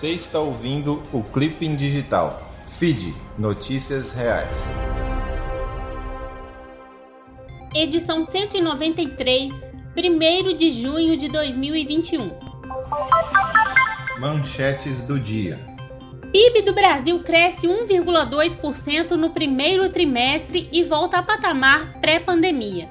Você está ouvindo o Clipping Digital. Feed Notícias Reais. Edição 193, 1 de junho de 2021. Manchetes do dia. PIB do Brasil cresce 1,2% no primeiro trimestre e volta a patamar pré-pandemia.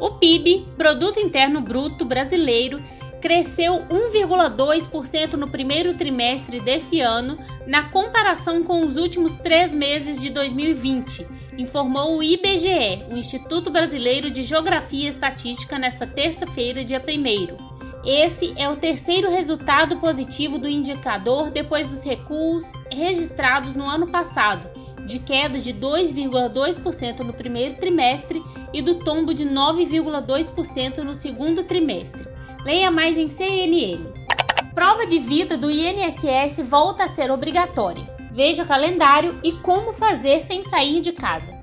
O PIB, Produto Interno Bruto Brasileiro, cresceu 1,2% no primeiro trimestre desse ano, na comparação com os últimos três meses de 2020, informou o IBGE, o Instituto Brasileiro de Geografia e Estatística, nesta terça-feira, dia 1. Esse é o terceiro resultado positivo do indicador depois dos recuos registrados no ano passado, de queda de 2,2% no primeiro trimestre e do tombo de 9,2% no segundo trimestre. Leia mais em CNN. Prova de vida do INSS volta a ser obrigatória. Veja calendário e como fazer sem sair de casa.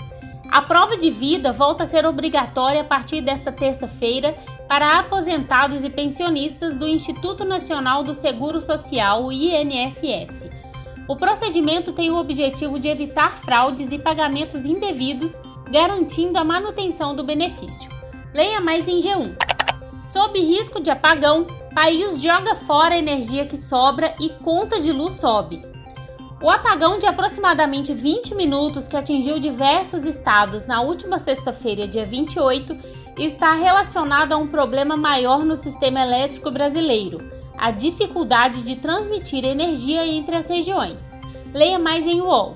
A prova de vida volta a ser obrigatória a partir desta terça-feira para aposentados e pensionistas do Instituto Nacional do Seguro Social, INSS. O procedimento tem o objetivo de evitar fraudes e pagamentos indevidos, garantindo a manutenção do benefício. Leia mais em G1. Sob risco de apagão, país joga fora a energia que sobra e conta de luz sobe. O apagão de aproximadamente 20 minutos que atingiu diversos estados na última sexta-feira, dia 28, está relacionado a um problema maior no sistema elétrico brasileiro: a dificuldade de transmitir energia entre as regiões. Leia mais em UOL.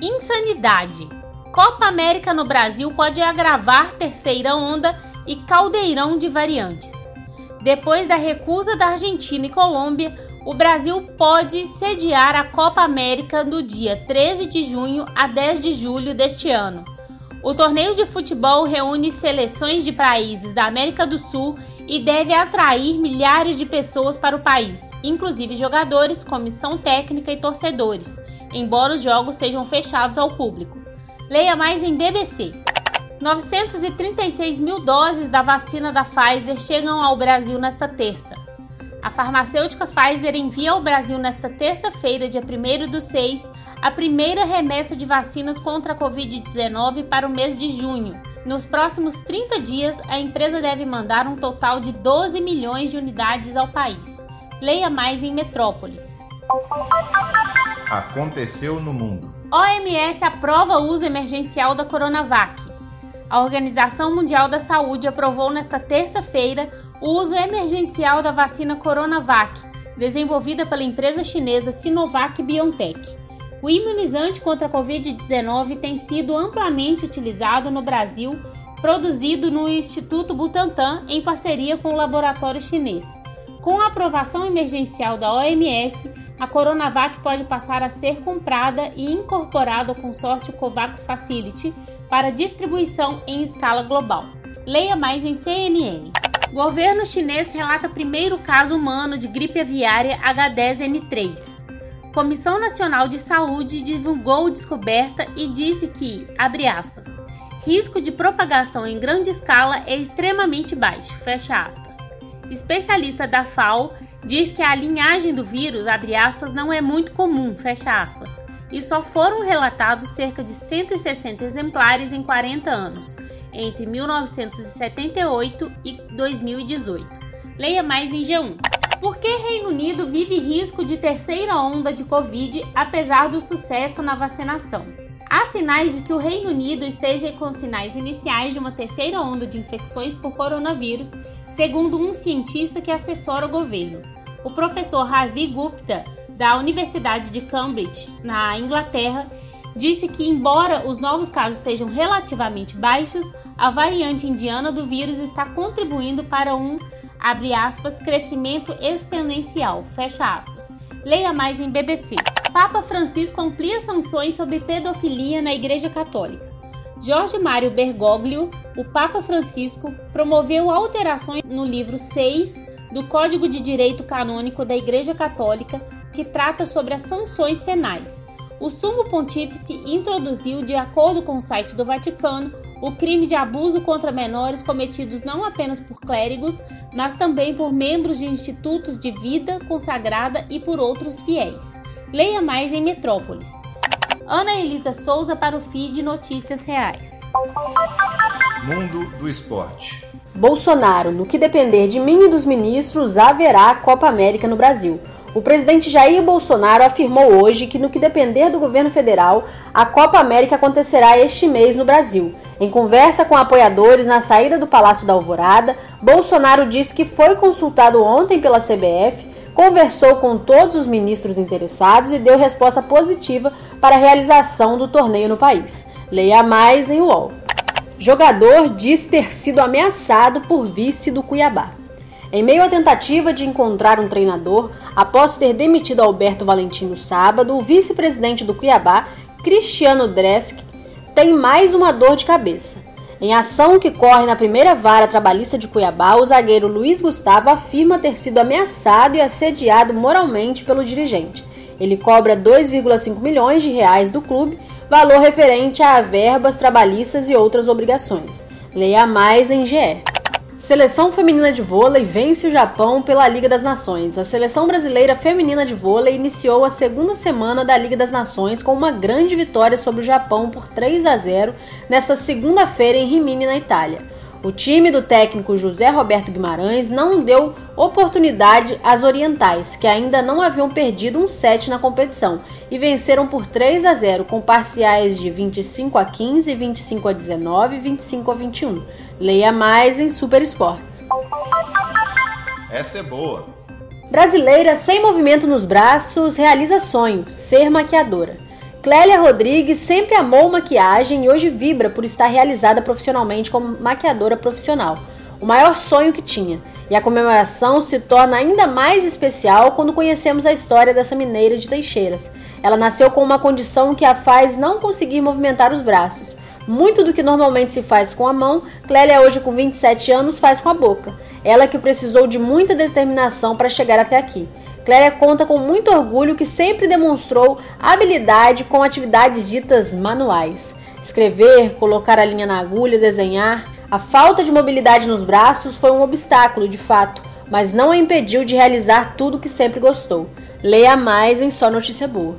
Insanidade. Copa América no Brasil pode agravar terceira onda e caldeirão de variantes. Depois da recusa da Argentina e Colômbia, o Brasil pode sediar a Copa América no dia 13 de junho a 10 de julho deste ano. O torneio de futebol reúne seleções de países da América do Sul e deve atrair milhares de pessoas para o país, inclusive jogadores, comissão técnica e torcedores, embora os jogos sejam fechados ao público. Leia mais em BBC. 936 mil doses da vacina da Pfizer chegam ao Brasil nesta terça. A farmacêutica Pfizer envia ao Brasil nesta terça-feira, dia 1 do 6, a primeira remessa de vacinas contra a Covid-19 para o mês de junho. Nos próximos 30 dias, a empresa deve mandar um total de 12 milhões de unidades ao país. Leia mais em Metrópolis. Aconteceu no mundo. OMS aprova o uso emergencial da Coronavac. A Organização Mundial da Saúde aprovou nesta terça-feira o uso emergencial da vacina Coronavac, desenvolvida pela empresa chinesa Sinovac Biotech. O imunizante contra a Covid-19 tem sido amplamente utilizado no Brasil, produzido no Instituto Butantan em parceria com o laboratório chinês. Com a aprovação emergencial da OMS, a Coronavac pode passar a ser comprada e incorporada ao consórcio COVAX Facility para distribuição em escala global. Leia mais em CNN. Governo chinês relata primeiro caso humano de gripe aviária H10N3. Comissão Nacional de Saúde divulgou descoberta e disse que, abre aspas, risco de propagação em grande escala é extremamente baixo, fecha aspas especialista da FAO diz que a linhagem do vírus, aspas, não é muito comum, fecha aspas, e só foram relatados cerca de 160 exemplares em 40 anos, entre 1978 e 2018. Leia mais em G1. Por que Reino Unido vive risco de terceira onda de Covid apesar do sucesso na vacinação? Há sinais de que o Reino Unido esteja com sinais iniciais de uma terceira onda de infecções por coronavírus, segundo um cientista que assessora o governo. O professor Ravi Gupta, da Universidade de Cambridge, na Inglaterra, disse que, embora os novos casos sejam relativamente baixos, a variante indiana do vírus está contribuindo para um, aspas, crescimento exponencial. Leia mais em BBC. Papa Francisco amplia sanções sobre pedofilia na Igreja Católica. Jorge Mário Bergoglio, o Papa Francisco, promoveu alterações no livro 6 do Código de Direito Canônico da Igreja Católica, que trata sobre as sanções penais. O Sumo Pontífice introduziu, de acordo com o site do Vaticano, o crime de abuso contra menores cometidos não apenas por clérigos, mas também por membros de institutos de vida consagrada e por outros fiéis. Leia mais em Metrópolis. Ana Elisa Souza para o feed Notícias Reais. Mundo do Esporte. Bolsonaro, no que depender de mim e dos ministros, haverá Copa América no Brasil. O presidente Jair Bolsonaro afirmou hoje que, no que depender do governo federal, a Copa América acontecerá este mês no Brasil. Em conversa com apoiadores na saída do Palácio da Alvorada, Bolsonaro disse que foi consultado ontem pela CBF conversou com todos os ministros interessados e deu resposta positiva para a realização do torneio no país. Leia mais em UOL. Jogador diz ter sido ameaçado por vice do Cuiabá. Em meio à tentativa de encontrar um treinador, após ter demitido Alberto Valentim no sábado, o vice-presidente do Cuiabá, Cristiano Dresk, tem mais uma dor de cabeça. Em ação que corre na primeira vara trabalhista de Cuiabá, o zagueiro Luiz Gustavo afirma ter sido ameaçado e assediado moralmente pelo dirigente. Ele cobra 2,5 milhões de reais do clube, valor referente a verbas trabalhistas e outras obrigações. Leia mais em GE. Seleção feminina de vôlei vence o Japão pela Liga das Nações. A seleção brasileira feminina de vôlei iniciou a segunda semana da Liga das Nações com uma grande vitória sobre o Japão por 3 a 0 nesta segunda-feira em Rimini, na Itália. O time do técnico José Roberto Guimarães não deu oportunidade às orientais, que ainda não haviam perdido um set na competição, e venceram por 3 a 0 com parciais de 25 a 15, 25 a 19 e 25 a 21. Leia mais em Super Esportes. Essa é boa. Brasileira sem movimento nos braços realiza sonho, ser maquiadora. Clélia Rodrigues sempre amou maquiagem e hoje vibra por estar realizada profissionalmente como maquiadora profissional, o maior sonho que tinha. E a comemoração se torna ainda mais especial quando conhecemos a história dessa mineira de Teixeiras. Ela nasceu com uma condição que a faz não conseguir movimentar os braços. Muito do que normalmente se faz com a mão, Clélia, hoje com 27 anos, faz com a boca. Ela que precisou de muita determinação para chegar até aqui. Clélia conta com muito orgulho que sempre demonstrou habilidade com atividades ditas manuais. Escrever, colocar a linha na agulha, desenhar. A falta de mobilidade nos braços foi um obstáculo, de fato, mas não a impediu de realizar tudo que sempre gostou. Leia mais em Só Notícia Boa.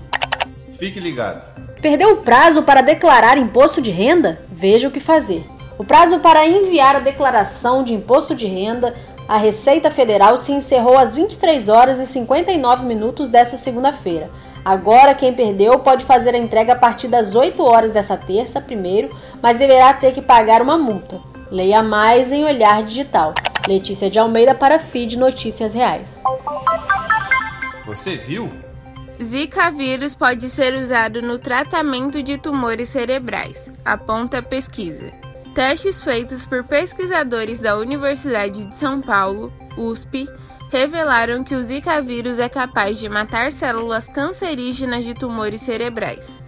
Fique ligado. Perdeu o prazo para declarar imposto de renda? Veja o que fazer. O prazo para enviar a declaração de imposto de renda à Receita Federal se encerrou às 23 horas e 59 minutos desta segunda-feira. Agora, quem perdeu pode fazer a entrega a partir das 8 horas dessa terça, primeiro, mas deverá ter que pagar uma multa. Leia mais em Olhar Digital. Letícia de Almeida para Feed Notícias Reais. Você viu? Zika vírus pode ser usado no tratamento de tumores cerebrais, aponta a pesquisa. Testes feitos por pesquisadores da Universidade de São Paulo, USP, revelaram que o Zika vírus é capaz de matar células cancerígenas de tumores cerebrais.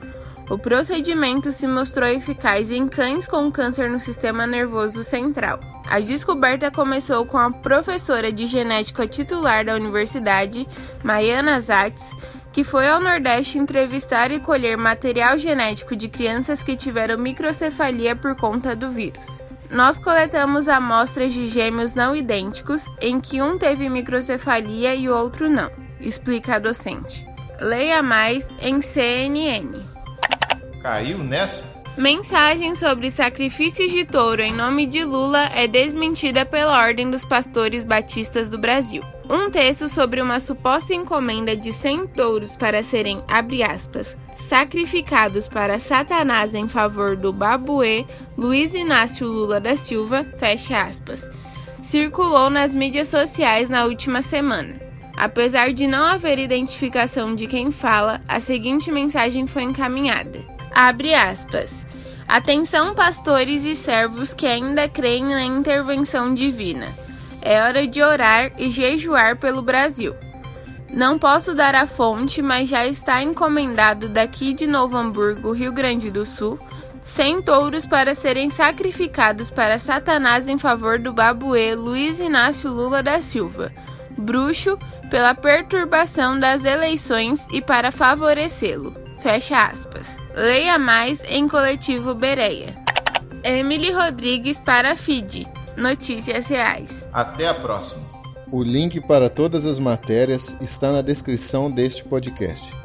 O procedimento se mostrou eficaz em cães com câncer no sistema nervoso central. A descoberta começou com a professora de genética titular da universidade, Maiana Zatz, que foi ao Nordeste entrevistar e colher material genético de crianças que tiveram microcefalia por conta do vírus. Nós coletamos amostras de gêmeos não idênticos, em que um teve microcefalia e o outro não, explica a docente. Leia mais em CNN. Caiu nessa? Mensagem sobre sacrifícios de touro em nome de Lula é desmentida pela Ordem dos Pastores Batistas do Brasil. Um texto sobre uma suposta encomenda de 100 touros para serem, abre aspas, sacrificados para Satanás em favor do babuê Luiz Inácio Lula da Silva, fecha aspas, circulou nas mídias sociais na última semana. Apesar de não haver identificação de quem fala, a seguinte mensagem foi encaminhada. Abre aspas. Atenção, pastores e servos que ainda creem na intervenção divina. É hora de orar e jejuar pelo Brasil. Não posso dar a fonte, mas já está encomendado daqui de Novo Hamburgo, Rio Grande do Sul, 100 touros para serem sacrificados para Satanás em favor do babuê Luiz Inácio Lula da Silva, bruxo, pela perturbação das eleições e para favorecê-lo. Fecha aspas. Leia mais em Coletivo Bereia. Emily Rodrigues para FID. Notícias Reais. Até a próxima. O link para todas as matérias está na descrição deste podcast.